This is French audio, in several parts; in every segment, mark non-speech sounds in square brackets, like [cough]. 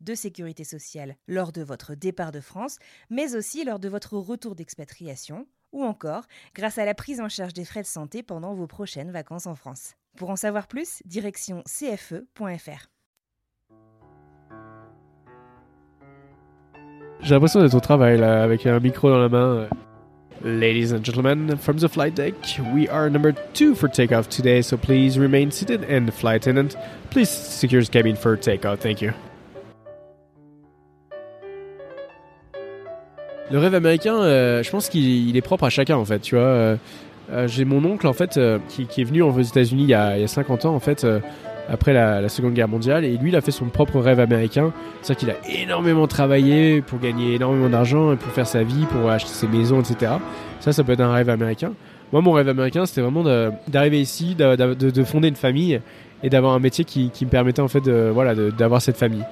de sécurité sociale lors de votre départ de France, mais aussi lors de votre retour d'expatriation, ou encore grâce à la prise en charge des frais de santé pendant vos prochaines vacances en France. Pour en savoir plus, direction cfe.fr. J'ai l'impression d'être au travail là, avec un micro dans la main. Ladies and gentlemen, from the flight deck, we are number two for takeoff today, so please remain seated and flight attendant, please secure the cabin for takeoff. Thank you. Le rêve américain, euh, je pense qu'il il est propre à chacun en fait, tu vois. Euh, euh, J'ai mon oncle en fait euh, qui, est venu aux États-Unis il, y a- il y a 50 ans en fait, euh, après la, Seconde Guerre mondiale, et lui il a fait son propre rêve américain. C'est-à-dire qu'il a énormément travaillé pour gagner énormément d'argent et pour faire sa vie, pour acheter ses maisons, etc. Ça, ça peut être un rêve américain. Moi, mon rêve américain, c'était vraiment d'arriver ici, de, de- de- de fonder une famille et d'avoir un métier qui, me permettait en fait de, voilà, d'avoir cette famille.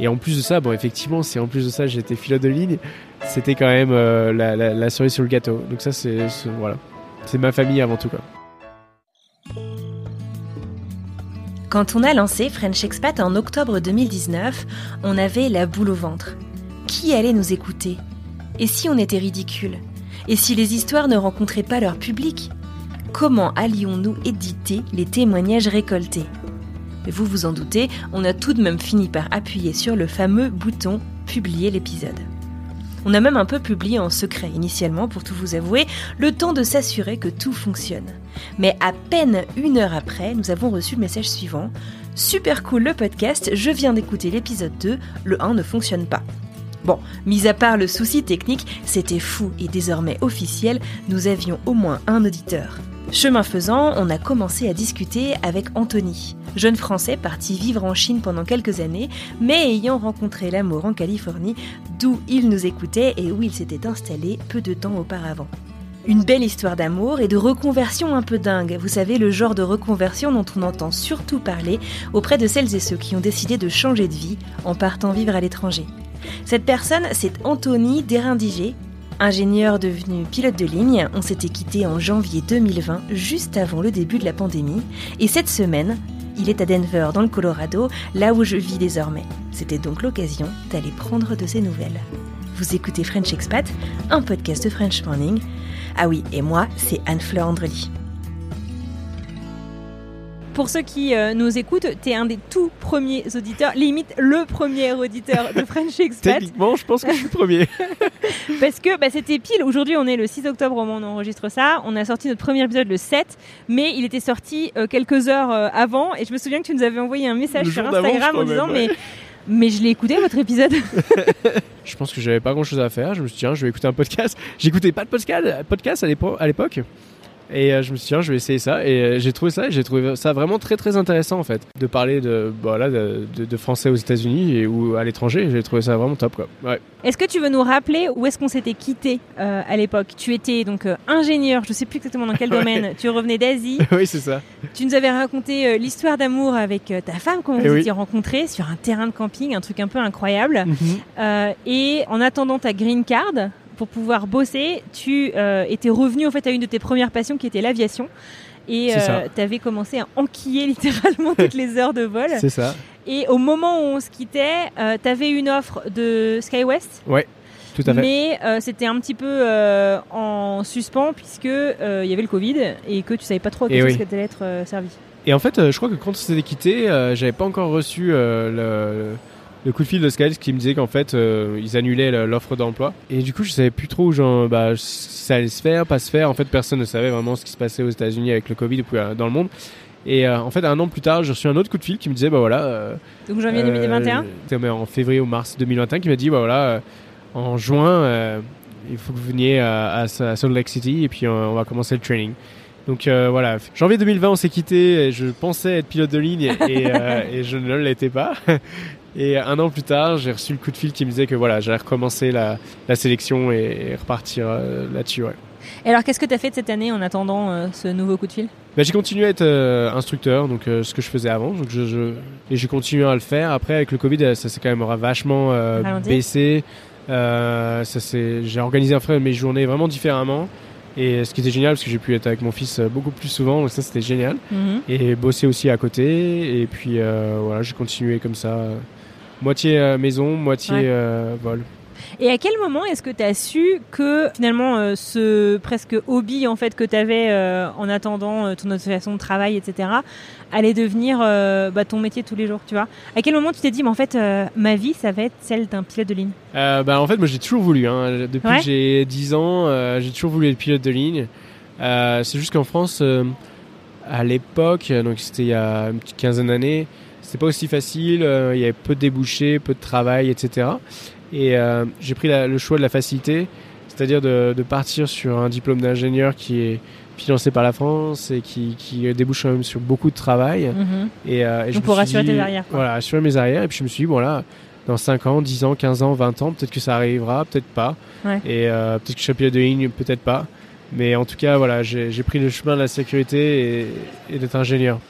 Et en plus de ça, bon, effectivement, si en plus de ça j'étais pilote de ligne, c'était quand même euh, la, la- cerise sur le gâteau. Donc ça, c'est c'est- voilà, c'est ma famille avant tout quoi. Quand on a lancé French Expat en octobre 2019, on avait la boule au ventre. Qui allait nous écouter? Et si on était ridicule Et si les histoires ne rencontraient pas leur public? Comment allions-nous éditer les témoignages récoltés? Mais vous vous en doutez, on a tout de même fini par appuyer sur le fameux bouton Publier l'épisode. On a même un peu publié en secret initialement, pour tout vous avouer, le temps de s'assurer que tout fonctionne. Mais à peine une heure après, nous avons reçu le message suivant. Super cool le podcast, je viens d'écouter l'épisode 2, le 1 ne fonctionne pas. Bon, mis à part le souci technique, c'était fou et désormais officiel, nous avions au moins un auditeur. Chemin faisant, on a commencé à discuter avec Anthony, jeune français parti vivre en Chine pendant quelques années, mais ayant rencontré l'amour en Californie, d'où il nous écoutait et où il s'était installé peu de temps auparavant. Une belle histoire d'amour et de reconversion un peu dingue. Vous savez, le genre de reconversion dont on entend surtout parler auprès de celles et ceux qui ont décidé de changer de vie en partant vivre à l'étranger. Cette personne, c'est Anthony Dérindigé, ingénieur devenu pilote de ligne. On s'était quitté en janvier 2020, juste avant le début de la pandémie. Et cette semaine, il est à Denver, dans le Colorado, là où je vis désormais. C'était donc l'occasion d'aller prendre de ses nouvelles. Vous écoutez French Expat, un podcast de French Morning. Ah oui, et moi, c'est Anne-Fleur Andrely. Pour ceux qui euh, nous écoutent, tu es un des tout premiers auditeurs, limite le premier auditeur de [laughs] French Expat. Techniquement, je pense que je suis le premier. [laughs] parce que bah, c'était pile. Aujourd'hui, on est le 6 octobre au moment où on enregistre ça. On a sorti notre premier épisode le 7, mais il était sorti euh, quelques heures euh, avant. Et je me souviens que tu nous avais envoyé un message Le sur Instagram en disant même, ouais. mais. Mais je l'ai écouté votre épisode. [laughs] je pense que j'avais pas grand chose à faire. Je me suis dit, tiens, je vais écouter un podcast. J'écoutais pas de podcast, à l'époque. Et euh, je me suis dit, je vais essayer ça. Et euh, j'ai trouvé ça, j'ai trouvé ça vraiment très très intéressant en fait. De parler de, voilà, de, de- de français aux États-Unis et ou à l'étranger. J'ai trouvé ça vraiment top quoi. Ouais. Est-ce que tu veux nous rappeler où est-ce qu'on s'était quitté euh, à l'époque? Tu étais donc ingénieur, je sais plus exactement dans quel [laughs] Ouais. domaine. Tu revenais d'Asie. [laughs] oui, c'est ça. Tu nous avais raconté l'histoire d'amour avec ta femme, comment Eh vous oui. étiez rencontrés sur un terrain de camping, un truc un peu incroyable. Mhm. Euh, et en attendant ta green card pour pouvoir bosser, tu euh, étais revenu en fait à une de tes premières passions qui était l'aviation. Et ça. tu avais commencé à enquiller littéralement [laughs] toutes les heures de vol. C'est ça. Et au moment où on se quittait, tu avais une offre de SkyWest. Ouais, tout à fait. Mais euh, c'était un petit peu euh, en suspens puisque euh, il y avait le Covid et que tu savais pas trop à Et quelle oui. qu'elle allait être euh, servie. Et en fait, euh, je crois que quand on s'était quitté, euh, j'avais pas encore reçu euh, le, le coup de fil de Skyles qui me disait qu'en fait euh, ils annulaient l'offre d'emploi et du coup je savais plus trop genre bah si ça allait se faire pas se faire en fait personne ne savait vraiment ce qui se passait aux États-Unis avec le Covid ou dans le monde et euh, en fait un an plus tard j'ai reçu un autre coup de fil qui me disait bah voilà euh, donc janvier 2021 en février ou mars 2021 qui m'a dit bah voilà en juin il faut que vous veniez à, à, Salt Lake City et puis on va commencer le training donc voilà, janvier 2020, on s'est quitté. Je pensais être pilote de ligne et, et je ne l'étais pas. Et un an plus tard, j'ai reçu le coup de fil qui me disait que voilà, j'allais recommencer la, la sélection et, repartir euh, là-dessus. Ouais. Et alors, qu'est-ce que tu as fait de cette année en attendant euh, ce nouveau coup de fil? Bah, J'ai continué à être euh, instructeur, donc ce que je faisais avant. Donc je, je et j'ai continué à le faire. Après, avec le Covid, ça s'est quand même vachement baissé. j'ai organisé après mes journées vraiment différemment. Et ce qui était génial, parce que j'ai pu être avec mon fils beaucoup plus souvent, donc ça c'était génial. Mhm. Et bosser aussi à côté. Et puis voilà, j'ai continué comme ça moitié euh, maison, moitié euh, vol. Et à quel moment est-ce que tu as su que finalement euh, ce presque hobby en fait que tu avais en attendant ton façon de travail, etc., allait devenir bah, ton métier tous les jours, tu vois? À quel moment tu t'es dit, mais en fait, ma vie, ça va être celle d'un pilote de ligne? Bah, En fait, moi j'ai toujours voulu. Hein. Depuis que j'ai 10 ans, j'ai toujours voulu être pilote de ligne. C'est juste qu'en France, à l'époque, donc c'était il y a une petite quinzaine d'années, c'est pas aussi facile, euh, il y avait peu de débouchés, peu de travail, etc. Et euh, j'ai pris le choix de la facilité, c'est-à-dire de, partir sur un diplôme d'ingénieur qui est financé par la France et qui, débouche quand même sur beaucoup de travail. Mhm. Et, euh, je pour assurer tes arrières. Voilà, assurer mes arrières. Et puis je me suis dit, bon là, dans 5 ans, 10 ans, 15 ans, 20 ans, peut-être que ça arrivera, peut-être pas. Et peut-être que je serai pilote de ligne, peut-être pas. Mais en tout cas, voilà, j'ai pris le chemin de la sécurité et d'être ingénieur.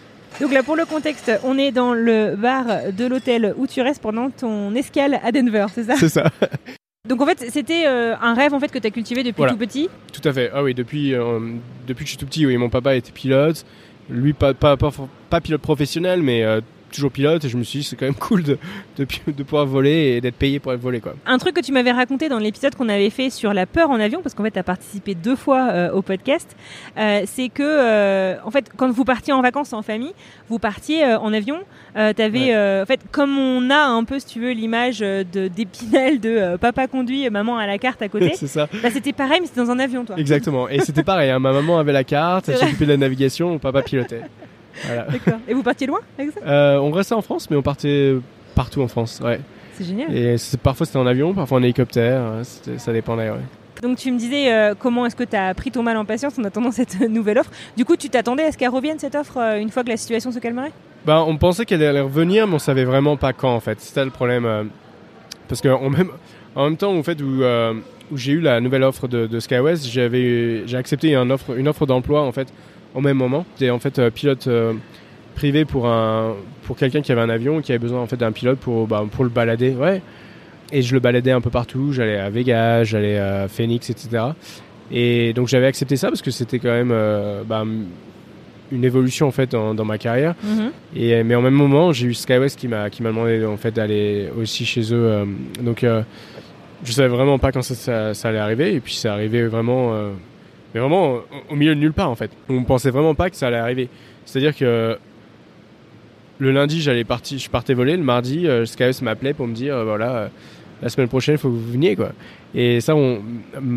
Donc là, pour le contexte, on est dans le bar de l'hôtel où tu restes pendant ton escale à Denver, c'est ça C'est ça. [laughs] Donc en fait, c'était euh, un rêve en fait que tu as cultivé depuis tout petit Tout à fait. Ah oui, depuis, euh, depuis que je suis tout petit, oui, mon papa était pilote. Lui, pas, pas, pas, pilote professionnel, mais euh, toujours pilote et je me suis dit c'est quand même cool de, de, de pouvoir voler et d'être payé pour voler quoi. Un truc que tu m'avais raconté dans l'épisode qu'on avait fait sur la peur en avion parce qu'en fait tu as participé deux fois euh, au podcast, euh, c'est que euh, en fait quand vous partiez en vacances en famille, vous partiez en avion, tu avais en fait comme on a un peu si tu veux l'image de d'Épinal de papa conduit maman à la carte à côté. [laughs] c'est ça. Bah, c'était pareil mais c'était dans un avion toi. Exactement et c'était pareil, hein. ma maman avait la carte, elle s'occupait de la navigation, mon papa pilotait. [laughs] [laughs] D'accord. Et vous partiez loin euh, On restait en France, mais on partait partout en France. Ouais. C'est génial. Et parfois c'était en avion, parfois en hélicoptère. Hein, ça dépendait. Ouais. Donc tu me disais euh, comment est-ce que tu as pris ton mal en patience en attendant [laughs] cette nouvelle offre? Du coup, tu t'attendais à ce qu'elle revienne cette offre euh, une fois que la situation se calmerait? Bah, on pensait qu'elle allait revenir, mais on savait vraiment pas quand en fait. C'était le problème. parce que même, en même temps, en fait, où, où j'ai eu la nouvelle offre de, de SkyWest, j'avais j'ai accepté une offre, une offre d'emploi en fait au même moment. J'étais en fait euh, pilote euh, privé pour un pour quelqu'un qui avait un avion qui avait besoin en fait d'un pilote pour bah, pour le balader. Ouais. Et je le baladais un peu partout. J'allais à Vegas, j'allais à Phoenix, etc. Et donc j'avais accepté ça parce que c'était quand même euh, bah, une évolution en fait dans, ma carrière. Mm-hmm. Et mais en même moment, j'ai eu SkyWest qui m'a qui m'a demandé en fait d'aller aussi chez eux. donc je savais vraiment pas quand ça, ça, allait arriver. Et puis c'est arrivé vraiment mais vraiment au milieu de nulle part en fait. On ne pensait vraiment pas que ça allait arriver. C'est-à-dire que le lundi, j'allais partir, je partais voler. Le mardi, euh, m'appelait pour me dire euh, voilà, euh, la semaine prochaine, il faut que vous veniez quoi. Et ça, on,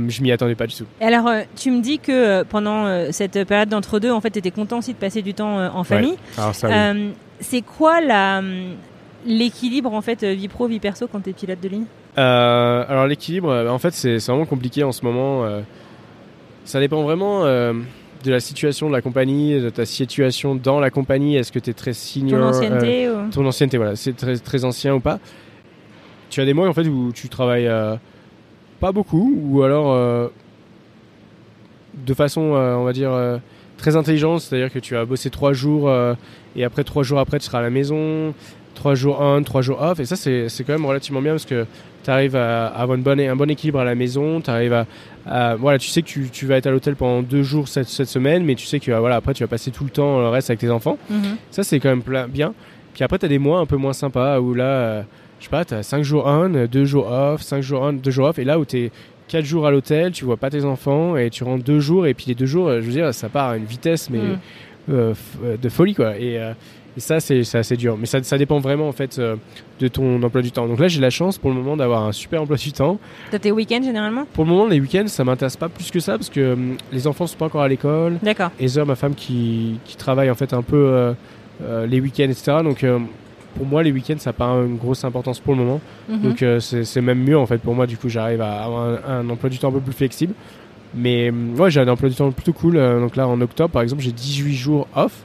je m'y attendais pas du tout. Et alors, euh, tu me dis que pendant cette période d'entre-deux, en fait, tu étais content aussi de passer du temps en famille. C'est quoi la l'équilibre en fait vie pro vie perso quand tu es pilote de ligne? Alors l'équilibre, en fait, c'est vraiment compliqué en ce moment. Ça dépend vraiment euh, de la situation de la compagnie, de ta situation dans la compagnie. Est-ce que tu es très senior Ton ancienneté euh, Ton ancienneté, voilà. C'est très, très ancien ou pas. Tu as des mois en fait où tu travailles euh, pas beaucoup ou alors de façon, on va dire, très intelligente. C'est-à-dire que tu vas bosser trois jours et après trois jours après tu seras à la maison. Trois jours on, trois jours off. Et ça, c'est quand même relativement bien parce que tu arrives à, avoir une bonne, un bon équilibre à la maison. Tu arrives à, Voilà, tu sais que tu, tu vas être à l'hôtel pendant deux jours cette, cette, semaine, mais tu sais que voilà, après, tu vas passer tout le temps le reste avec tes enfants. Mhm. Ça, c'est quand même bien. Puis après, tu as des mois un peu moins sympas où là, euh, je sais pas, tu as cinq jours on, deux jours off, cinq jours on, deux jours off. Et là où tu es quatre jours à l'hôtel, tu vois pas tes enfants et tu rentres deux jours. Et puis les deux jours, je veux dire, ça part à une vitesse, mais. Mhm. Euh, de folie quoi et Et ça, c'est assez dur. Mais ça, ça dépend vraiment en fait euh, de ton emploi du temps. Donc là, j'ai la chance pour le moment d'avoir un super emploi du temps. T'as tes week-ends généralement? Pour le moment, les week-ends, ça m'intéresse pas plus que ça parce que hum, les enfants sont pas encore à l'école. D'accord. Heather, ma femme, qui, qui travaille en fait un peu euh, euh, les week-ends, etc. Donc euh, pour moi, les week-ends, ça n'a pas une grosse importance pour le moment. Mhm. Donc euh, c'est même mieux en fait pour moi. Du coup, j'arrive à avoir un, un emploi du temps un peu plus flexible. Mais ouais, j'ai un emploi du temps plutôt cool. Euh, donc là, en octobre, par exemple, j'ai 18 jours off.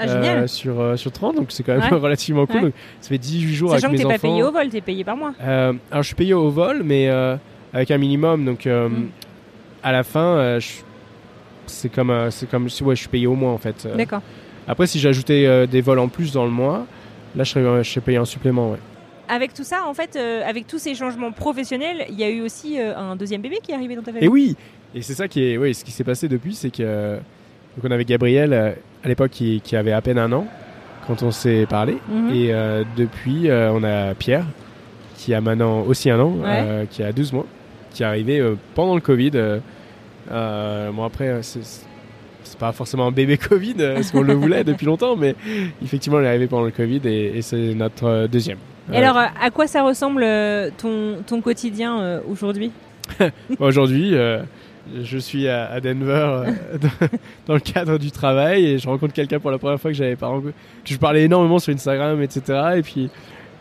Ah, génial. euh, sur, euh, sur 30, donc c'est quand même Ouais. [laughs] relativement cool. Ouais. Donc, ça fait 18 jours Sachant que avec t'es mes pas enfants. payé au vol, t'es payé par mois. Euh, alors je suis payé au vol, mais euh, avec un minimum. Donc Mm. à la fin, c'est comme, c'est comme si ouais, je suis payé au mois en fait. D'accord. après, si j'ajoutais des vols en plus dans le mois, là je serais, je serais payé un supplément. Ouais. Avec tout ça, en fait, euh, avec tous ces changements professionnels, il y a eu aussi euh, un deuxième bébé qui est arrivé dans ta famille? Et oui, et c'est ça qui est, oui, ce qui s'est passé depuis, c'est que euh, donc on avait Gabriel à l'époque qui, qui avait à peine un an quand on s'est parlé, Mhm. et euh, depuis euh, on a Pierre qui a maintenant aussi un an, Ouais. euh, qui a 12 mois, qui est arrivé pendant le Covid. bon après euh, c'est pas forcément un bébé [laughs] Covid, parce qu'on le voulait depuis longtemps, mais effectivement il est arrivé pendant le Covid et, et c'est notre deuxième. Et alors, à quoi ça ressemble ton, ton quotidien aujourd'hui? [laughs] Aujourd'hui, euh, je suis à, à Denver euh, [laughs] dans, le cadre du travail et je rencontre quelqu'un pour la première fois que j'avais pas rencontré, je parlais énormément sur Instagram, etc. Et puis,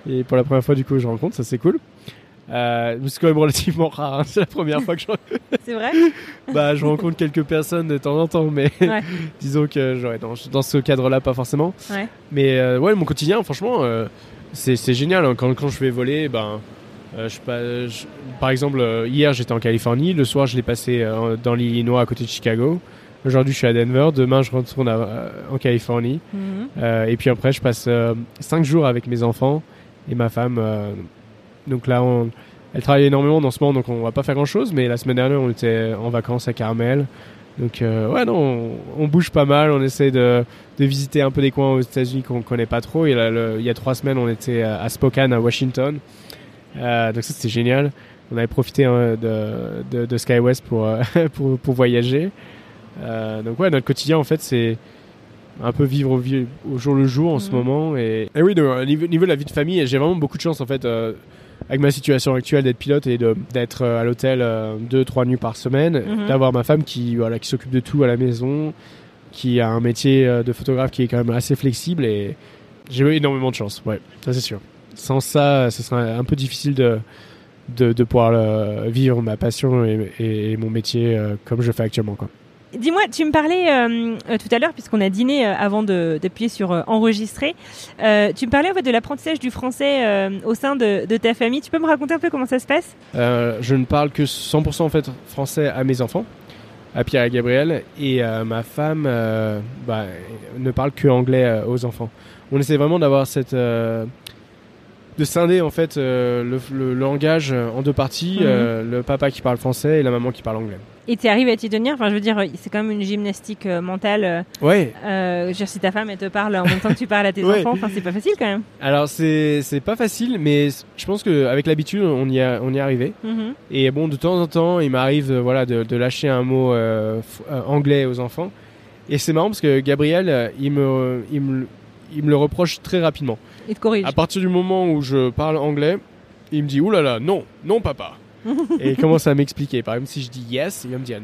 et pour la première fois, du coup, je rencontre, ça c'est cool. Euh, c'est quand même relativement rare. hein, [laughs] C'est la première fois que je, [laughs] C'est vrai? Bah, je rencontre quelques personnes de temps en temps, mais Ouais. disons que j'aurais dans, dans ce cadre-là pas forcément. Ouais. Mais euh, ouais, mon quotidien, franchement, euh, c'est c'est génial. hein. Quand, quand je vais voler, ben, je, pas- je- par exemple, euh, hier j'étais en Californie, le soir je l'ai passé euh, dans l'Illinois à côté de Chicago. Aujourd'hui je suis à Denver, demain je retourne à- euh, en Californie. Mhm. Et puis après je passe 5 jours avec mes enfants et ma femme. donc là, on, elle travaille énormément dans ce moment, donc on va pas faire grand chose. Mais la semaine dernière, on était en vacances à Carmel. Donc euh, ouais, non, on, on bouge pas mal. On essaie de, de visiter un peu des coins aux États-Unis qu'on connaît pas trop. Et là, le- il y a trois semaines, on était à à Spokane, à Washington. Euh, donc ça, c'était génial. On avait profité hein, de, de, de SkyWest pour, euh, [laughs] pour, pour voyager. Euh, donc ouais, notre quotidien, en fait, c'est un peu vivre au, jour le jour en ce Mhm. moment. Et, et oui, donc, au niveau, niveau de la vie de famille, j'ai vraiment beaucoup de chance, en fait, euh, avec ma situation actuelle d'être pilote et d'être euh, à l'hôtel euh, deux, trois nuits par semaine, Mhm. d'avoir ma femme qui, voilà, qui s'occupe de tout à la maison, qui a un métier euh, de photographe qui est quand même assez flexible et j'ai eu énormément de chance, ouais, ça c'est sûr. Sans ça, ce serait un peu difficile de, de, de pouvoir euh, vivre ma passion et, et- et mon métier euh, comme je fais actuellement. Quoi. Dis-moi, tu me parlais euh, euh, tout à l'heure, puisqu'on a dîné euh, avant de- d'appuyer sur enregistrer, tu me parlais en fait de l'apprentissage du français au sein de, de ta famille. Tu peux me raconter un peu comment ça se passe? Je ne parle que 100% en fait français à mes enfants, à Pierre et à Gabriel, et ma femme bah, ne parle que anglais aux enfants. On essaie vraiment d'avoir cette de scinder en fait euh, le, le langage en deux parties, Mhm. euh, le papa qui parle français et la maman qui parle anglais. Et tu arrives à t'y tenir? Enfin, je veux dire, c'est quand même une gymnastique euh, mentale. euh, Ouais. euh, je dire, si ta femme elle te parle en même temps que tu parles à tes [laughs] Ouais. enfants, enfin, c'est pas facile quand même. Alors c'est c'est pas facile, mais je pense qu'avec l'habitude on y a, on y est arrivé. Mhm. Et bon, de temps en temps, il m'arrive euh, voilà, de, de lâcher un mot euh, euh, anglais aux enfants. Et c'est marrant parce que Gabriel, euh, il me, il me, il me le reproche très rapidement. Il te corrige. À partir du moment où je parle anglais, il me dit Ouh là là, non, non, papa. [laughs] et il commence à m'expliquer. Par exemple, si je dis yes, il va me dire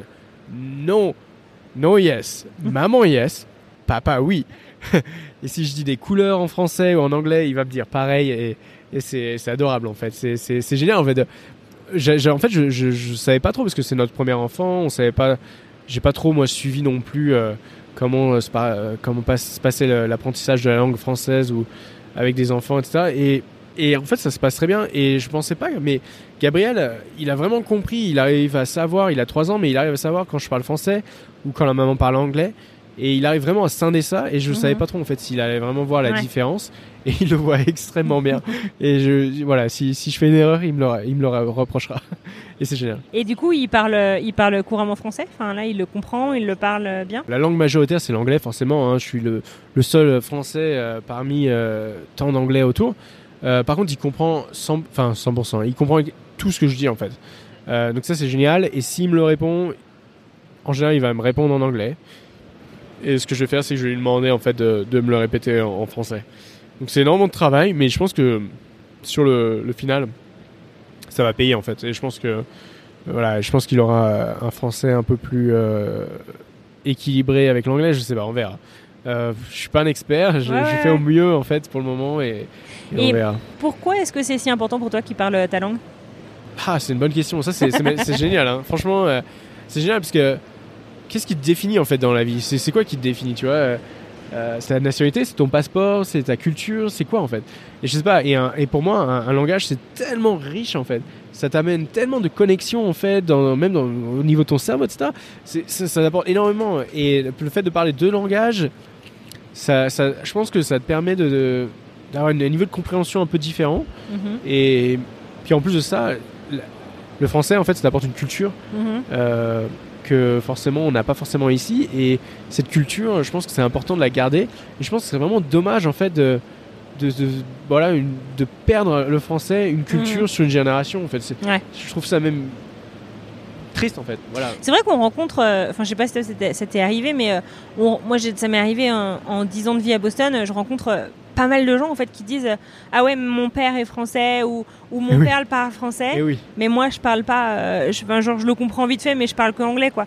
non, non, yes. Maman, yes. Papa, oui. [laughs] et si je dis des couleurs en français ou en anglais, il va me dire pareil. Et, et c'est c'est adorable en fait. C'est- C'est c'est génial en fait. En fait, je, je, je savais pas trop parce que c'est notre premier enfant. On savait pas. J'ai pas trop moi suivi non plus euh, comment euh, se, euh, comment passe- se passait l'apprentissage de la langue française ou avec des enfants, etc. Et, et en fait, ça se passe très bien. Et je pensais pas, mais Gabriel, il a vraiment compris. Il arrive à savoir. Il a trois ans, mais il arrive à savoir quand je parle français ou quand la maman parle anglais. Et il arrive vraiment à scinder ça. Et je ne Mhm. savais pas trop en fait s'il allait vraiment voir la Ouais. différence. [laughs] Et il le voit extrêmement bien. [laughs] et je, voilà, si, si je fais une erreur, il me le, il me le reprochera. [laughs] et c'est génial. Et du coup, il parle, il parle couramment français? Enfin, là, il le comprend, il le parle bien? La langue majoritaire, c'est l'anglais, forcément. hein. Je suis le, le seul français euh, parmi euh, tant d'anglais autour. Euh, par contre, il comprend 100%, enfin 100%. Il comprend tout ce que je dis, en fait. Euh, donc ça, c'est génial. Et s'il me le répond, en général, il va me répondre en anglais. Et ce que je vais faire, c'est que je vais lui demander en fait de, de me le répéter en, en français. Donc c'est énormément de travail, mais je pense que sur le, le final, ça va payer en fait. Et je pense que voilà, je pense qu'il aura un français un peu plus euh, équilibré avec l'anglais. Je sais pas, on verra. Euh, je suis pas un expert, j'ai ouais, fait au mieux en fait pour le moment et, et on Et- verra. Pourquoi est-ce que c'est si important pour toi qu'il parle ta langue? Ah, c'est une bonne question. Ça, c'est génial. Hein. Franchement, euh, c'est génial parce que qu'est-ce qui te définit en fait dans la vie c'est, quoi qui te définit Tu vois euh, euh, C'est ta nationalité, c'est ton passeport, c'est ta culture, c'est quoi en fait Et je sais pas. Et, un- et pour moi, un, un langage, c'est tellement riche en fait. Ça t'amène tellement de connexions en fait, dans, même dans, au niveau de ton cerveau, etc. C'est, ça, ça apporte énormément. Et le fait de parler deux langages, ça, ça, je pense que ça te permet de, d'avoir un niveau de compréhension un peu différent. Mhm, Et puis en plus de ça, le français, en fait, ça t'apporte une culture mhm. euh, que forcément on n'a pas forcément ici. Et cette culture, je pense que c'est important de la garder. Et je pense que c'est vraiment dommage, en fait, de, de, de- voilà, une- de perdre le français, une culture Mhm. sur une génération. En fait, Ouais. je trouve ça même triste, en fait. Voilà. C'est vrai qu'on rencontre, euh, enfin je sais pas si ça t'est arrivé, mais euh, on- moi ça m'est arrivé en, en 10 ans de vie à Boston, euh, je rencontre euh, pas mal de gens en fait qui disent euh, ah ouais mon père est français ou, ou mon Eh oui. père parle français, oui. mais moi je parle pas, euh, je, genre je le comprends vite fait mais je parle que anglais quoi.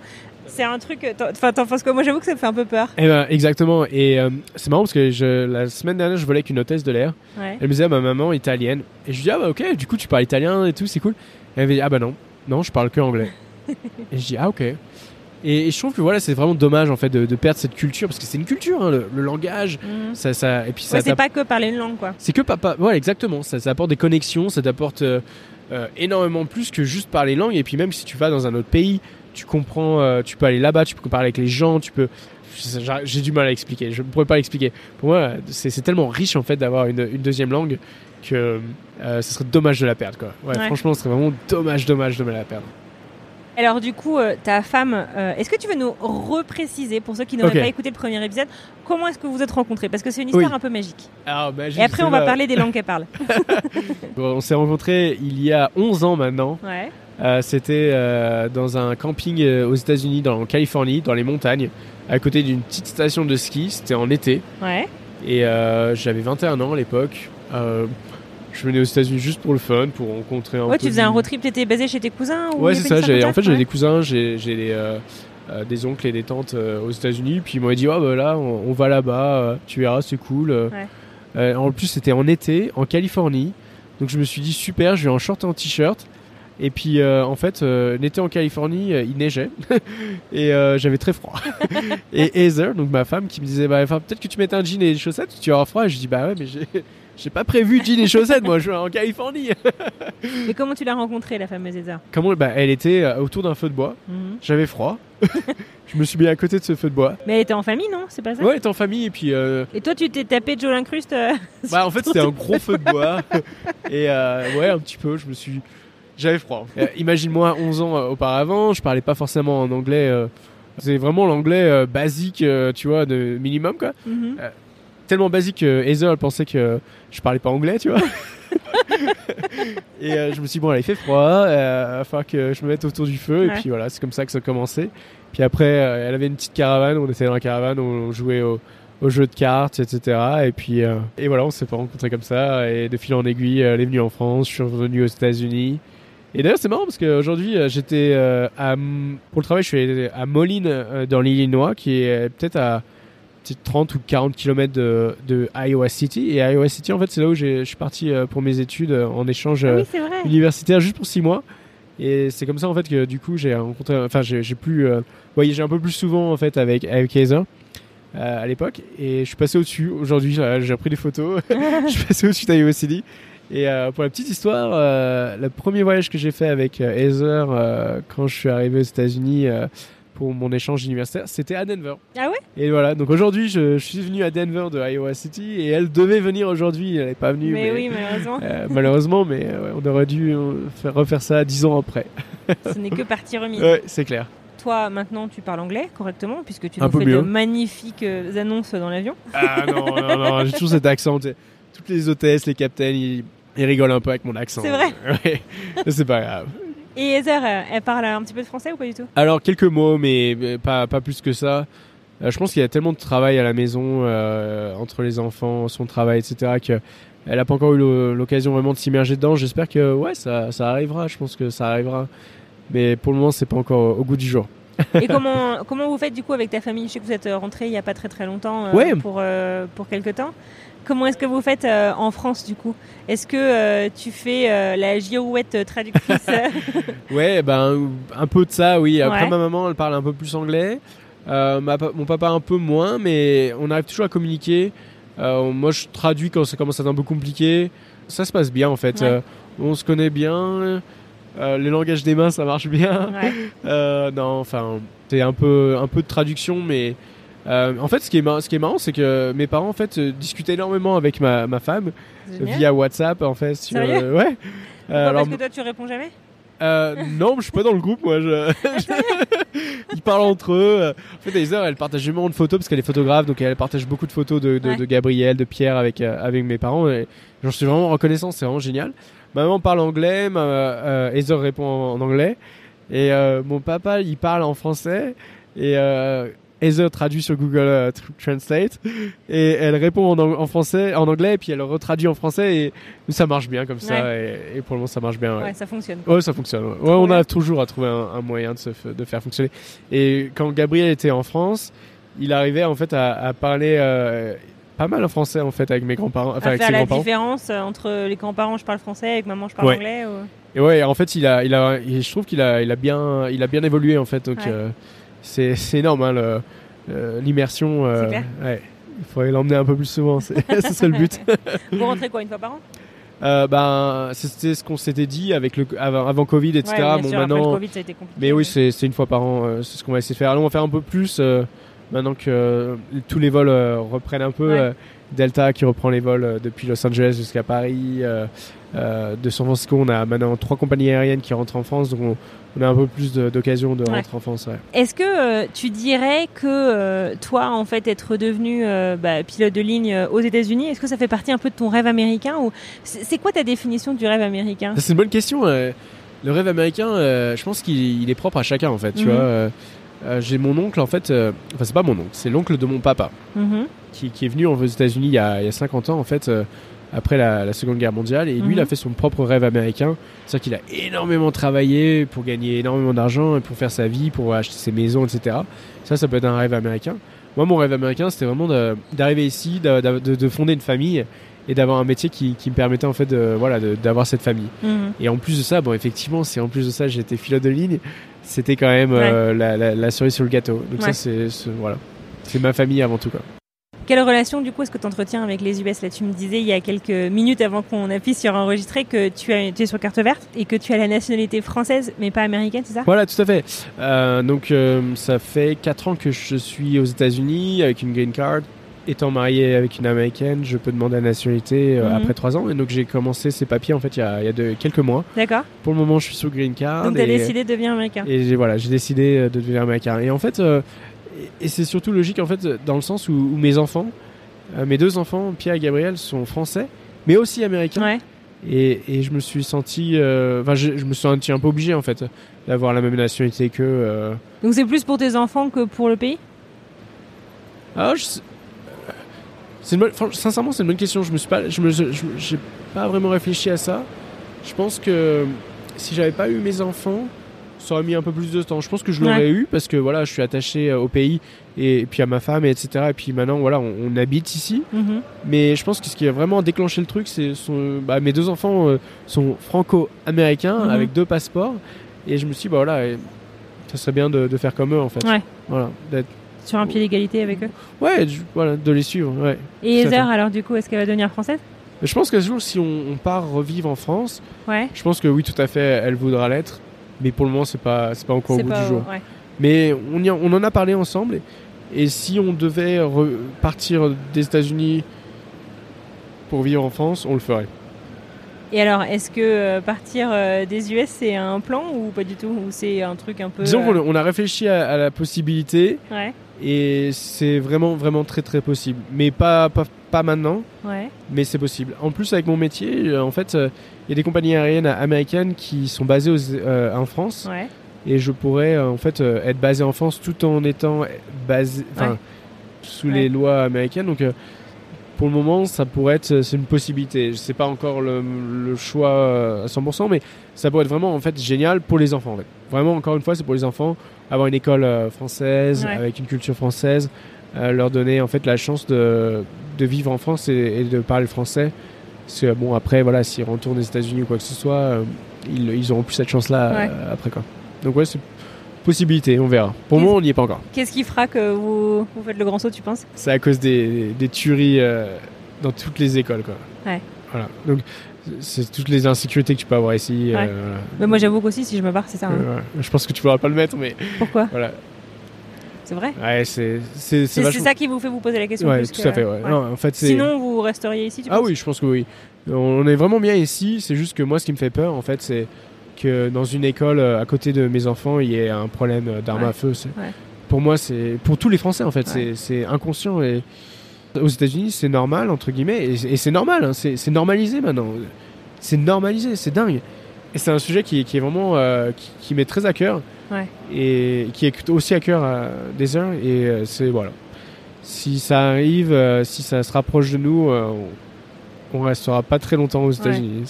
C'est un truc, enfin t'en penses quoi? Moi j'avoue que ça me fait un peu peur. Eh ben, exactement. Et euh, c'est marrant parce que je, la semaine dernière, je volais avec une hôtesse de l'air. Ouais. Elle me disait, ah, ma maman est italienne. Et je lui dis, ah bah ok, du coup tu parles italien et tout, c'est cool. Elle avait dit, ah bah non, non, je parle que anglais. [laughs] et je dis, ah ok. Et, et je trouve que voilà, c'est vraiment dommage en fait de, de perdre cette culture parce que c'est une culture, hein, le, le langage. Mhm. Ça, ça, et puis ça, Ouais, c'est pas que parler une langue quoi. c'est que papa. Ouais, exactement. Ça, ça apporte des connexions, ça t'apporte euh, euh, énormément plus que juste parler langue. Et puis même si tu vas dans un autre pays, tu comprends, euh, tu peux aller là-bas, tu peux parler avec les gens, tu peux. j'ai- du mal à expliquer. Je ne pourrais pas l'expliquer. Pour moi, c'est tellement riche en fait d'avoir une, une deuxième langue que ce serait dommage de la perdre. Quoi. Ouais, Ouais. Franchement, ce serait vraiment dommage, dommage de me la perdre. Alors du coup, euh, ta femme, euh, est-ce que tu veux nous repréciser pour ceux qui n'auraient pas écouté le premier épisode, comment est-ce que vous êtes rencontrés? Parce que c'est une histoire Oui. un peu magique. Alors, bah, Et après, on va parler des langues qu'elle parle. [laughs] On s'est rencontrés il y a 11 ans maintenant. Ouais. Euh, C'était dans un camping aux États-Unis, dans en Californie, dans les montagnes, à côté d'une petite station de ski. C'était en été. Ouais. Et j'avais 21 ans à l'époque. Je venais aux États-Unis juste pour le fun, pour rencontrer un Ouais, tu faisais du- un road trip, t'étais basé chez tes cousins ou Ouais, c'est ça. j'ai- En fait, j'avais des cousins, j'ai des, euh, euh, des oncles et des tantes euh, aux États-Unis. Puis ils m'ont dit, oh, bah là, on, on va là-bas, tu verras, c'est cool. Ouais. en plus, c'était en été, en Californie. Donc je me suis dit, super, je vais en short et en t-shirt. Et puis, euh, en fait, euh, l'été en Californie, euh, il neigeait. [laughs] et j'avais très froid. [laughs] et Heather, donc ma femme, qui me disait, bah, peut-être que tu mettes un jean et des chaussettes, tu auras froid. Et je dis, bah ouais, mais j'ai. J'ai pas prévu jean et chaussettes, moi, je vais en Californie. Mais comment tu l'as rencontrée, la fameuse Heather Comment bah, Elle était euh, autour d'un feu de bois. Mhm. J'avais froid. [laughs] je me suis mis à côté de ce feu de bois. Mais elle était en famille, non? C'est pas ça? Ouais, elle était en famille et puis. euh, Et toi, tu t'es tapé Joe Lincruste euh, [laughs] bah, en fait, c'était un gros feu de bois. [laughs] et euh, ouais, un petit peu. Je me suis. J'avais froid. Imagine-moi 11 ans auparavant, je parlais pas forcément en anglais. C'est vraiment l'anglais basique, tu vois, de minimum quoi. mhm. Tellement basique que elle pensait que je parlais pas anglais, tu vois. [laughs] et euh, je me suis dit, bon, là, il fait froid, euh, il va falloir que je me mette autour du feu. Et puis voilà, c'est comme ça que ça a commencé. Puis après, euh, elle avait une petite caravane, on était dans la caravane, on jouait au, au jeu de cartes, etc. Et puis, euh, et voilà, on s'est pas rencontrés comme ça. Et de fil en aiguille, elle est venue en France, je suis revenu aux États-Unis. Et d'ailleurs, c'est marrant parce qu'aujourd'hui, euh, j'étais euh, à, pour le travail, je suis à Moline, euh, dans l'Illinois, qui est euh, peut-être à 30 ou 40 km de, de Iowa City. Et Iowa City, en fait, c'est là où je suis parti euh, pour mes études euh, en échange Ah euh, oui, universitaire juste pour 6 mois. Et c'est comme ça, en fait, que du coup, j'ai rencontré, enfin, j'ai pu euh, voyager un peu plus souvent, en fait, avec, avec euh, à l'époque. Et je suis passé au-dessus. Aujourd'hui j'ai pris des photos. [laughs] Je suis passé au-dessus d'Iowa City. Et euh, pour la petite histoire euh, le premier voyage que j'ai fait avec euh, Heather quand je suis arrivé aux États-Unis pour mon échange universitaire c'était à Denver Ah ouais? Et voilà, donc aujourd'hui, je, je suis venu à Denver de Iowa City et elle devait venir aujourd'hui. Elle n'est pas venue, Mais mais, oui, malheureusement, euh, malheureusement, mais euh, ouais, on aurait dû euh, faire, refaire ça dix ans après. ce n'est que partie remise. Ouais, c'est clair. Toi, maintenant, tu parles anglais correctement, puisque tu nous fais mieux. de magnifiques euh, annonces dans l'avion. Ah non, non, non, [laughs] j'ai toujours cet accent. Toutes les hôtesses, les capitaines, ils, ils rigolent un peu avec mon accent. C'est vrai [laughs] Ouais, c'est pas grave. Et Heather, euh, elle parle un petit peu de français ou pas du tout? Alors, quelques mots, mais pas, pas plus que ça. Euh, je pense qu'il y a tellement de travail à la maison euh, entre les enfants, son travail, etc. que elle a pas encore eu l'o- l'occasion vraiment de s'immerger dedans. J'espère que ouais, ça, ça arrivera. Je pense que ça arrivera. Mais pour le moment, c'est pas encore au goût du jour. Et [laughs] comment, comment vous faites du coup avec ta famille? Je sais que vous êtes rentré il n'y a pas très très longtemps euh, Ouais. pour, pour quelque temps. Comment est-ce que vous faites euh, en France du coup? Est-ce que euh, tu fais euh, la girouette traductrice? [laughs] Ouais, ben un peu de ça, oui. Après, Ouais. ma maman, elle parle un peu plus anglais. Euh, ma mon papa un peu moins, mais on arrive toujours à communiquer. Euh, moi, je traduis quand ça commence à être un peu compliqué. Ça se passe bien en fait. Ouais. Euh, on se connaît bien. Euh, les langages des mains, ça marche bien. ouais. [laughs] Euh, non, enfin, c'est un peu, un peu de traduction, mais euh, en fait, ce qui est marrant, ce qui est marrant, c'est que mes parents en fait euh, discutaient énormément avec ma, ma femme Génial. via WhatsApp en fait. Sur, Sérieux euh, ouais. Pourquoi, alors, Parce que toi tu réponds jamais? Euh, non, je suis pas dans le groupe, moi. Je... [laughs] [laughs] Ils parlent entre eux. En fait, Heather, elle partage énormément de photos parce qu'elle est photographe, donc elle partage beaucoup de photos de, de, Ouais. de Gabriel, de Pierre avec, euh, avec mes parents. Et j'en suis vraiment reconnaissant, c'est vraiment génial. Ma maman parle anglais, ma, euh, Heather répond en, en anglais. Et mon papa, il parle en français. Et Heather traduit sur Google euh, Tr- Translate. Et elle répond en, français, en anglais, et puis elle retraduit en français. Et ça marche bien comme ça. Et, et pour le moment, ça marche bien. ouais. Ouais, ça fonctionne. Ouais, ça fonctionne. Ouais, Ouais, on a toujours à trouver un, un moyen de, se de faire fonctionner. Et quand Gabriel était en France, il arrivait en fait à, à parler euh, pas mal en français en fait avec mes grands-parents, enfin à avec faire ses la différence euh, entre les grands-parents, je parle français, avec maman, je parle anglais. ou- Et ouais, en fait, il a, il a, je trouve qu'il a, il a bien, il a bien évolué en fait. Donc euh, c'est, énorme hein, l'immersion. euh, ouais. Il faudrait l'emmener un peu plus souvent. C'est, [laughs] ce serait le but. Vous rentrez quoi une fois par an? Euh, ben, c'était ce qu'on s'était dit avec le, avant, avant Covid, etc. Ouais, bon, sûr, maintenant, Covid. Mais oui, c'est c'est une fois par an, euh, c'est ce qu'on va essayer de faire. Allons, on va faire un peu plus euh, maintenant que euh, tous les vols euh, reprennent un peu. Ouais. euh, Delta qui reprend les vols depuis Los Angeles jusqu'à Paris. de San Francisco, on a maintenant trois compagnies aériennes qui rentrent en France, donc on, on a un peu plus de- d'occasions de, Ouais. rentrer en France. ouais. Est-ce que euh, tu dirais que euh, toi, en fait, être devenu euh, bah, pilote de ligne aux États-Unis, est-ce que ça fait partie un peu de ton rêve américain ou c'est quoi ta définition du rêve américain? C'est une bonne question. le rêve américain, je pense qu'il il est propre à chacun en fait. Tu Mhm. vois, euh, j'ai mon oncle en fait, euh, enfin c'est pas mon oncle, c'est l'oncle de mon papa. Mhm. qui, qui est venu aux États-Unis il, y a- il y a 50 ans en fait euh, après la, la Seconde Guerre mondiale et lui il a Mhm. fait son propre rêve américain c'est-à-dire qu'il a énormément travaillé pour gagner énormément d'argent pour faire sa vie pour acheter ses maisons etc ça ça peut être un rêve américain moi mon rêve américain c'était vraiment de- d'arriver ici de, de- de- de fonder une famille et d'avoir un métier qui, qui me permettait en fait de, voilà d'avoir cette famille Mhm. et en plus de ça bon effectivement si en plus de ça j'étais pilote de ligne c'était quand même euh, la, la- la cerise sur le gâteau donc Ouais. ça c'est c'est- voilà c'est ma famille avant tout quoi Quelle relation, du coup, est-ce que tu entretiens avec les US Là, tu me disais il y a quelques minutes avant qu'on appuie sur enregistrer que tu, as, tu es sur carte verte et que tu as la nationalité française, mais pas américaine, c'est ça? Voilà, tout à fait. Euh, donc, euh, ça fait 4 ans que je suis aux États-Unis avec une green card. Étant marié avec une américaine, je peux demander la nationalité euh, Mhm. après 3 ans. Et donc, j'ai commencé ces papiers en fait il y a, il y a de, quelques mois. D'accord. Pour le moment, je suis sous green card. Donc, tu as et, décidé de devenir américain. et voilà, j'ai décidé euh, de devenir américain. Et en fait, euh, et c'est surtout logique en fait dans le sens où, où mes enfants, euh, mes deux enfants, Pierre et Gabriel, sont français, mais aussi américains. Ouais. Et, et je me suis senti, euh, enfin, je, je me suis senti un peu obligé en fait d'avoir la même nationalité que. euh, Donc, c'est plus pour tes enfants que pour le pays? Ah, je une bonne- franch- sincèrement, c'est une bonne question. Je me suis pas, je me, je- j'ai pas vraiment réfléchi à ça. Je pense que si j'avais pas eu mes enfants, ça aurait mis un peu plus de temps. Je pense que je l'aurais eu parce que voilà, je suis attaché euh, au pays et, puis à ma femme, et etc. Et puis maintenant, voilà, on, on habite ici. Mhm. Mais je pense que ce qui a vraiment déclenché le truc, c'est son- bah, mes deux enfants euh, sont franco-américains Mhm. avec deux passeports. Et je me suis dit, bah voilà, et ça serait bien de, de faire comme eux en fait. Ouais. Voilà, d'être- Sur un pied d'égalité avec eux. ouais, voilà, de les suivre. Ouais. Et. Heather, alors, du coup, est-ce qu'elle va devenir française Je pense qu'un jour, si on, on part revivre en France, Ouais. je pense que oui, tout à fait, elle voudra l'être. Mais pour le moment, c'est pas, c'est pas encore au bout du jour. ouais. Mais on, y en- on en a parlé ensemble. Et, et si on devait partir des États-Unis pour vivre en France, on le ferait. Et alors, est-ce que euh, partir euh, des US, c'est un plan ou pas du tout Ou c'est un truc un peu. Disons euh, qu'on on a réfléchi à, à la possibilité Ouais. et c'est vraiment, vraiment très, très possible. Mais pas, pas, pas maintenant, Ouais. mais c'est possible. En plus, avec mon métier, euh, en fait, euh, il y a des compagnies aériennes américaines qui sont basées aux- euh, en France. Ouais. et je pourrais euh, en fait euh, être basé en France tout en étant basé, enfin, sous les lois américaines. Donc, euh, pour le moment, ça pourrait être, c'est une possibilité. Je sais pas encore le, le choix euh, à 100%, mais ça pourrait être vraiment en fait génial pour les enfants. En fait. Vraiment, encore une fois, c'est pour les enfants avoir une école euh, française Ouais. avec une culture française, euh, leur donner en fait la chance de, de vivre en France et, et de parler français. Parce que bon, après, voilà, s'ils retournent aux États-Unis ou quoi que ce soit, euh, ils, ils auront plus cette chance-là Ouais. euh, après quoi. Donc ouais, c'est possibilité, on verra. Pour moment, on n'y est pas encore. Qu'est-ce qui fera que vous, vous faites le grand saut, tu penses? C'est à cause des, des tueries euh, dans toutes les écoles, quoi. Ouais. Voilà. Donc, c'est toutes les insécurités que tu peux avoir ici. euh, Ouais. Mais moi, j'avoue qu'aussi, si je me barre, c'est ça. hein. Euh. Je pense que tu pourras pas le mettre, mais Pourquoi? Voilà. C'est vrai? Ouais, c'est vachement- ça qui vous fait vous poser la question Ouais, plus tout que- à fait. Ouais. Non, en fait. Sinon, vous resteriez ici, tu Ah penses? oui, je pense que oui. On est vraiment bien ici. C'est juste que moi, ce qui me fait peur, en fait, c'est que dans une école euh, à côté de mes enfants, il y ait un problème euh, d'armes Ouais. à feu. Ouais. Pour moi, c'est pour tous les Français, en fait, Ouais. c'est- inconscient et aux États-Unis, c'est normal entre guillemets, et, et c'est normal. hein, c'est normalisé maintenant. C'est normalisé, c'est dingue. Et c'est un sujet qui, qui est vraiment euh, qui, qui m'est très à cœur et qui est aussi à cœur à des heures. Et c'est voilà. Si ça arrive, euh, si ça se rapproche de nous, euh, on, on restera pas très longtemps aux États-Unis.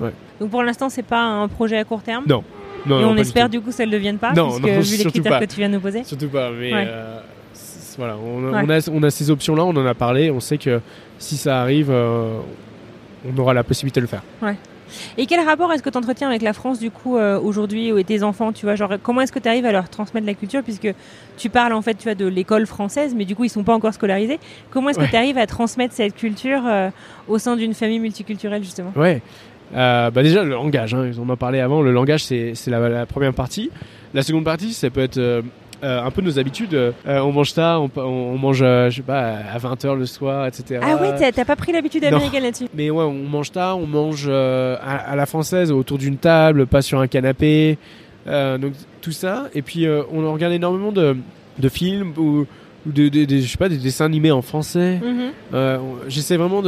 Ouais. Donc pour l'instant, c'est pas un projet à court terme. Non. Non, Et non, on du espère tout. du coup que ça ne le devienne pas, Non, puisque non, vu les critères pas. que tu viens de nous poser. Surtout pas, mais Ouais. euh, voilà, on, a- Ouais. on a, on a ces options-là, on en a parlé, on sait que si ça arrive, euh, on aura la possibilité de le faire. Et quel rapport est-ce que tu entretiens avec la France du coup euh, aujourd'hui ou tes enfants Tu vois, genre comment est-ce que tu arrives à leur transmettre la culture puisque tu parles en fait, tu vois, de l'école française, mais du coup ils sont pas encore scolarisés. Comment est-ce que Ouais. tu arrives à transmettre cette culture euh, au sein d'une famille multiculturelle justement? Ouais. Euh, bah déjà le langage, hein, on en parlait avant. Le langage c'est la, la première partie. La seconde partie, ça peut être euh, euh, un peu nos habitudes. Euh, on mange tard, on, on mange, je sais pas, à 20h le soir, etc. Ah ouais, t'as- pas pris l'habitude américaine là-dessus? Mais ouais, on mange tard, on mange à, à la française, autour d'une table, pas sur un canapé. Donc tout ça. Et puis on regarde énormément de, de films ou, de, de- de- je sais pas, des dessins animés en français. On- J'essaie vraiment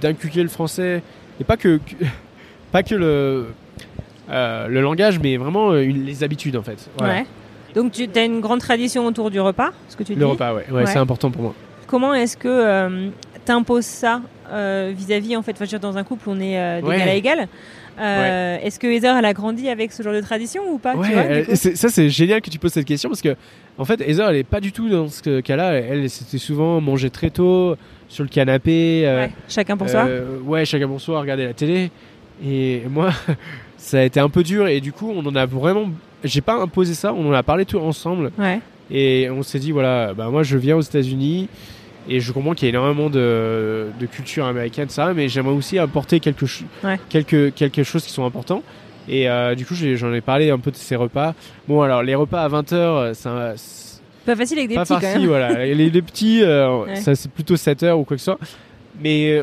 d'inculquer le français et pas que, que- [laughs] pas que le euh, le langage, mais vraiment euh, une- les habitudes en fait. Voilà. Ouais. Donc tu as une grande tradition autour du repas, ce que tu dis. Le repas, ouais, ouais, Ouais. c'est important pour moi. Comment est-ce que euh, t'imposes ça euh, vis-à-vis en fait, enfin, je veux dire, dans un couple on est d'égal Ouais. à égal. Euh, Est-ce que Heather elle a grandi avec ce genre de tradition ou pas tu Ouais, vois, elle- ça c'est génial que tu poses cette question parce que en fait Heather elle est pas du tout dans ce cas-là. Elle c'était souvent manger très tôt sur le canapé. euh, Ouais, Chacun pour soi. euh, ouais, chacun pour soi, regarder la télé. Et moi, [laughs] ça a été un peu dur et du coup on en a vraiment. J'ai pas imposé ça, on en a parlé tout ensemble Ouais. et on s'est dit voilà, bah moi je viens aux États-Unis. Et je comprends qu'il y a énormément de, de culture américaine, ça, mais j'aimerais aussi apporter quelque, Ouais. quelque, quelque chose qui sont importants. Et euh, du coup, j'en ai parlé un peu de ces repas. Bon, alors, les repas à 20h, c'est un- c'est Pas facile avec des pas petits quand farci, même. voilà. Les, les petits, euh, Ouais. ça c'est plutôt 7h ou quoi que ce soit. Mais euh,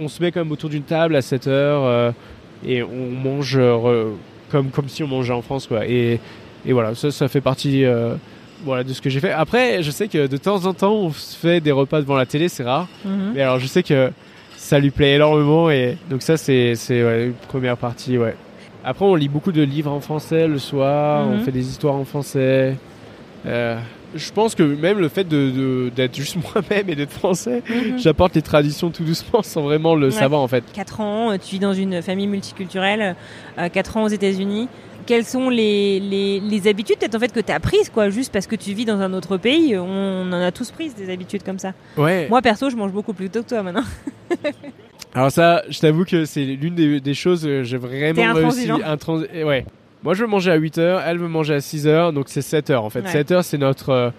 on se met quand même autour d'une table à 7h euh, et on mange euh, comme, comme si on mangeait en France, quoi. Et, et voilà, ça, ça fait partie voilà, de ce que j'ai fait. Après, je sais que de temps en temps, on se fait des repas devant la télé, c'est rare. Mhm. Mais alors, je sais que ça lui plaît énormément et donc ça, c'est c'est, ouais, une première partie, ouais. Après, on lit beaucoup de livres en français le soir, Mhm. on fait des histoires en français. Euh, je pense que même le fait d'être juste [laughs] moi-même et d'être français, Mhm. j'apporte les traditions tout doucement sans vraiment le Ouais. savoir en fait. 4 ans, euh, tu vis dans une famille multiculturelle, 4 ans aux États-Unis. Quelles sont les, les, les habitudes peut-être en fait que tu as prises quoi juste parce que tu vis dans un autre pays? On en a tous prises des habitudes comme ça. Ouais. Moi perso je mange beaucoup plus tôt que toi maintenant. [laughs] Alors ça, je t'avoue que c'est l'une des, des choses que j'ai vraiment réussi. intransigeant. Intransi- et ouais. Moi, je veux manger à 8h, elle veut manger à 6h, donc c'est 7h en fait. Ouais. 7h, c'est notre, euh,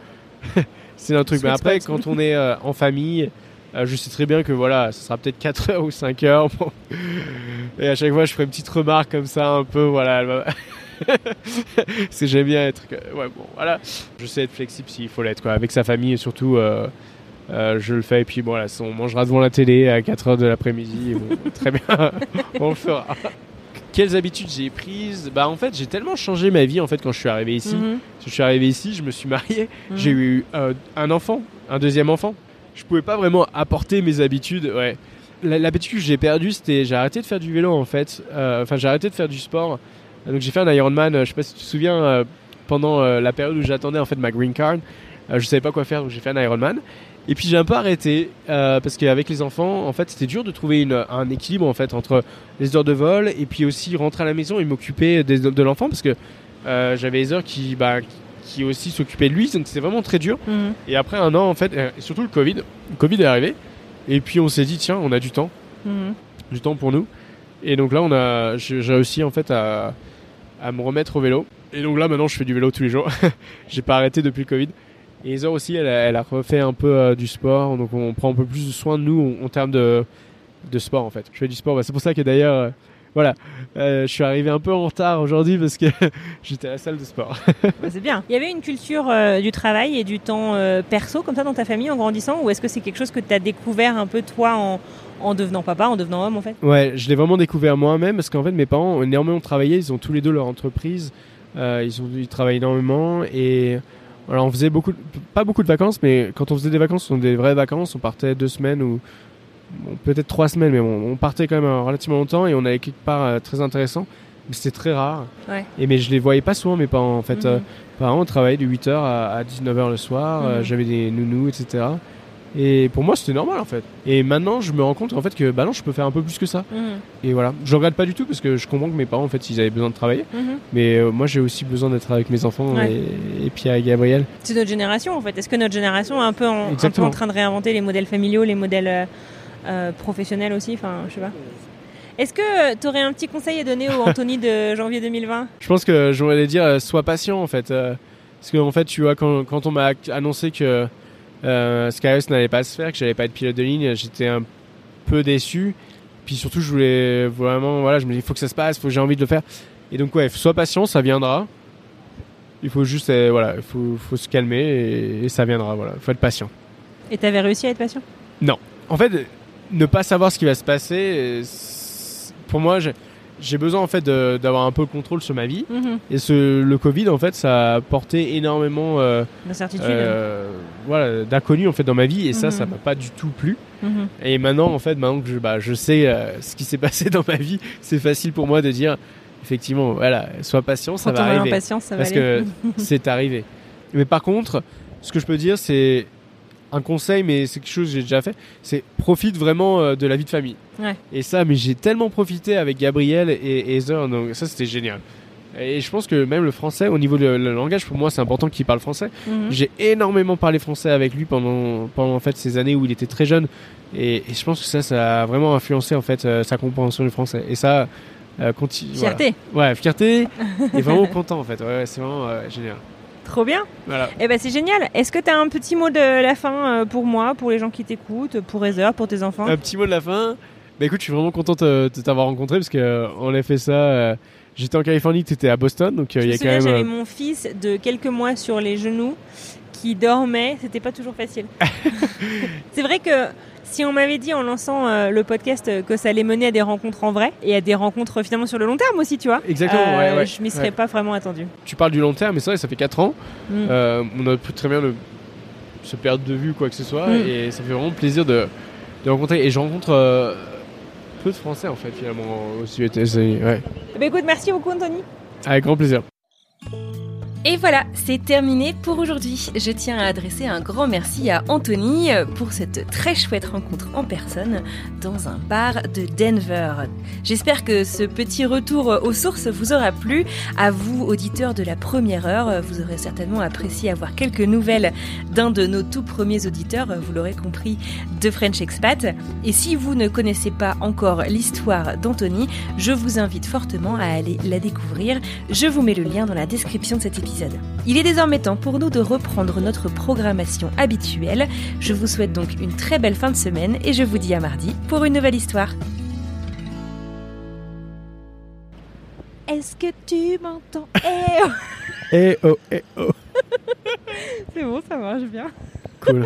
[laughs] c'est notre truc. Mais après, quand on est euh, en famille, euh, je sais très bien que voilà, ce sera peut-être 4h ou 5h. Bon. Et à chaque fois, je ferai une petite remarque comme ça, un peu, voilà. [laughs] que j'aime bien être. Ouais, bon, voilà. Je sais être flexible s'il faut l'être, quoi. Avec sa famille, et surtout. euh, je le fais et puis bon, voilà, on mangera devant la télé à 4h de l'après-midi. Bon, [laughs] très bien, on le fera. Quelles habitudes j'ai prises Bah en fait j'ai tellement changé ma vie en fait quand je suis arrivé ici. Mhm. Je suis arrivé ici, je me suis marié, Mhm. j'ai eu euh, un enfant, un deuxième enfant. Je pouvais pas vraiment apporter mes habitudes. Ouais. L'habitude que j'ai perdue c'était j'ai arrêté de faire du vélo en fait. Euh, Enfin j'ai arrêté de faire du sport Donc j'ai fait un Ironman, je sais pas si tu te souviens, pendant la période où j'attendais en fait ma green card, je savais pas quoi faire, donc j'ai fait un Ironman. Et puis j'ai un peu arrêté parce qu'avec les enfants, en fait, c'était dur de trouver une, un équilibre en fait entre les heures de vol et puis aussi rentrer à la maison et m'occuper de l'enfant parce que j'avais les heures qui, bah, qui aussi s'occupait de lui, donc c'était vraiment très dur. Mhm. Et après un an, en fait, et surtout le Covid, le Covid est arrivé, et puis on s'est dit, tiens, on a du temps, mhm. du temps pour nous. Et donc là, on a, j'ai réussi en fait à, à me remettre au vélo. Et donc là, maintenant, je fais du vélo tous les jours. [laughs] j'ai pas arrêté depuis le Covid. Et Heather aussi, elle a, elle a refait un peu euh, du sport, donc on prend un peu plus de soin de nous en, termes de, de sport en fait. Je fais du sport, bah, c'est pour ça que d'ailleurs euh, voilà, euh, je suis arrivé un peu en retard aujourd'hui parce que [laughs] j'étais à la salle de sport. [laughs] Bah, c'est bien. Il y avait une culture du travail et du temps perso comme ça dans ta famille en grandissant ou est-ce que c'est quelque chose que tu as découvert un peu toi en, en devenant papa, en devenant homme en fait? Ouais, je l'ai vraiment découvert moi-même parce qu'en fait mes parents ont énormément travaillé, ils ont tous les deux leur entreprise, ils, ont, ils travaillent énormément et alors on faisait beaucoup, pas beaucoup de vacances, mais quand on faisait des vacances, ce sont des vraies vacances, on partait deux semaines ou peut-être trois semaines, mais bon, on partait quand même euh, relativement longtemps et on allait quelque part euh, très intéressant. Mais c'était très rare. Et mais je les voyais pas souvent, mes parents. En fait, mhm. euh, parents travaillaient de 8h à, 19h le soir. Mhm. J'avais des nounous, etc. Et pour moi, c'était normal en fait. Et maintenant, je me rends compte en fait que bah non, je peux faire un peu plus que ça. Mhm. Et voilà, je regrette pas du tout parce que je comprends que mes parents en fait, ils avaient besoin de travailler. Mais moi, j'ai aussi besoin d'être avec mes enfants et, puis avec Gabriel. C'est notre génération en fait. Est-ce que notre génération est un peu en, un peu en train de réinventer les modèles familiaux, les modèles euh, professionnel aussi, enfin, je sais pas. Est-ce que tu aurais un petit conseil à donner au Anthony de [laughs] janvier 2020 Je pense que j'aurais dire euh, sois patient en fait. Euh, parce qu'en en fait, tu vois, quand, quand on m'a annoncé que euh, Skyros n'allait pas se faire, que j'allais pas être pilote de ligne, j'étais un peu déçu. Puis surtout, je voulais vraiment, voilà, je me dis, il faut que ça se passe, faut j'ai envie de le faire. Et donc, ouais, sois patient, ça viendra. Il faut juste, voilà, il faut, faut, se calmer et, et, ça viendra, voilà. Il faut être patient. Et tu avais réussi à être patient? Non. En fait, ne pas savoir ce qui va se passer, pour moi, j'ai besoin en fait d'avoir un peu le contrôle sur ma vie. Mhm. Et ce, le Covid, en fait, ça a porté énormément euh, euh, voilà, d'inconnu en fait dans ma vie. Et ça, ça mhm. m'a pas du tout plu. Mhm. Et maintenant, en fait, maintenant que je, bah, je sais euh, ce qui s'est [laughs] passé dans ma vie, c'est facile pour moi de dire, effectivement, voilà, sois patient, ça va arriver. ça va parce que [laughs] c'est arrivé. Mais par contre, ce que je peux dire, c'est un conseil, mais c'est quelque chose que j'ai déjà fait, c'est profite vraiment euh, de la vie de famille. Et ça, mais j'ai tellement profité avec Gabriel et Heather, donc ça c'était génial. Et je pense que même le français, au niveau du langage, pour moi, c'est important qu'il parle français. Mhm. J'ai énormément parlé français avec lui pendant, pendant en fait ces années où il était très jeune. Et, je pense que ça, ça a vraiment influencé en fait euh, sa compréhension du français. Et ça, euh, continue. Fierté. Ouais, fierté. et vraiment content en fait. Ouais, c'est vraiment génial. Trop bien. Voilà. Eh ben c'est génial. Est-ce que tu as un petit mot de la fin euh, pour moi, pour les gens qui t'écoutent, pour Heather, pour tes enfants? Un petit mot de la fin? Bah écoute, je suis vraiment content de t'avoir rencontré parce qu'on euh, a fait ça. Euh, j'étais en Californie, tu étais à Boston, donc il y a quand même. J'avais mon fils de quelques mois sur les genoux qui dormait. C'était pas toujours facile. [laughs] c'est vrai que si on m'avait dit en lançant euh, le podcast euh, que ça allait mener à des rencontres en vrai et à des rencontres finalement sur le long terme aussi, tu vois. Exactement, euh, ouais, Je m'y serais pas vraiment attendu. Tu parles du long terme, mais c'est vrai, ça fait 4 ans. Mm. on a pu très bien se perdre de vue, quoi que ce soit. Mm. Et ça fait vraiment plaisir de, rencontrer. Et je rencontre peu de Français, en fait, finalement, aussi. Ouais. Ben, écoute, merci beaucoup, Anthony. Avec grand plaisir. Et voilà, c'est terminé pour aujourd'hui. Je tiens à adresser un grand merci à Anthony pour cette très chouette rencontre en personne dans un bar de Denver. J'espère que ce petit retour aux sources vous aura plu. À vous, auditeurs de la première heure, vous aurez certainement apprécié avoir quelques nouvelles d'un de nos tout premiers auditeurs, vous l'aurez compris, de French Expat. Et si vous ne connaissez pas encore l'histoire d'Anthony, je vous invite fortement à aller la découvrir. Je vous mets le lien dans la description de cet épisode. Il est désormais temps pour nous de reprendre notre programmation habituelle. Je vous souhaite donc une très belle fin de semaine et je vous dis à mardi pour une nouvelle histoire. Est-ce que tu m'entends? Eh oh Eh oh, eh oh [laughs] C'est bon, ça marche bien. Cool.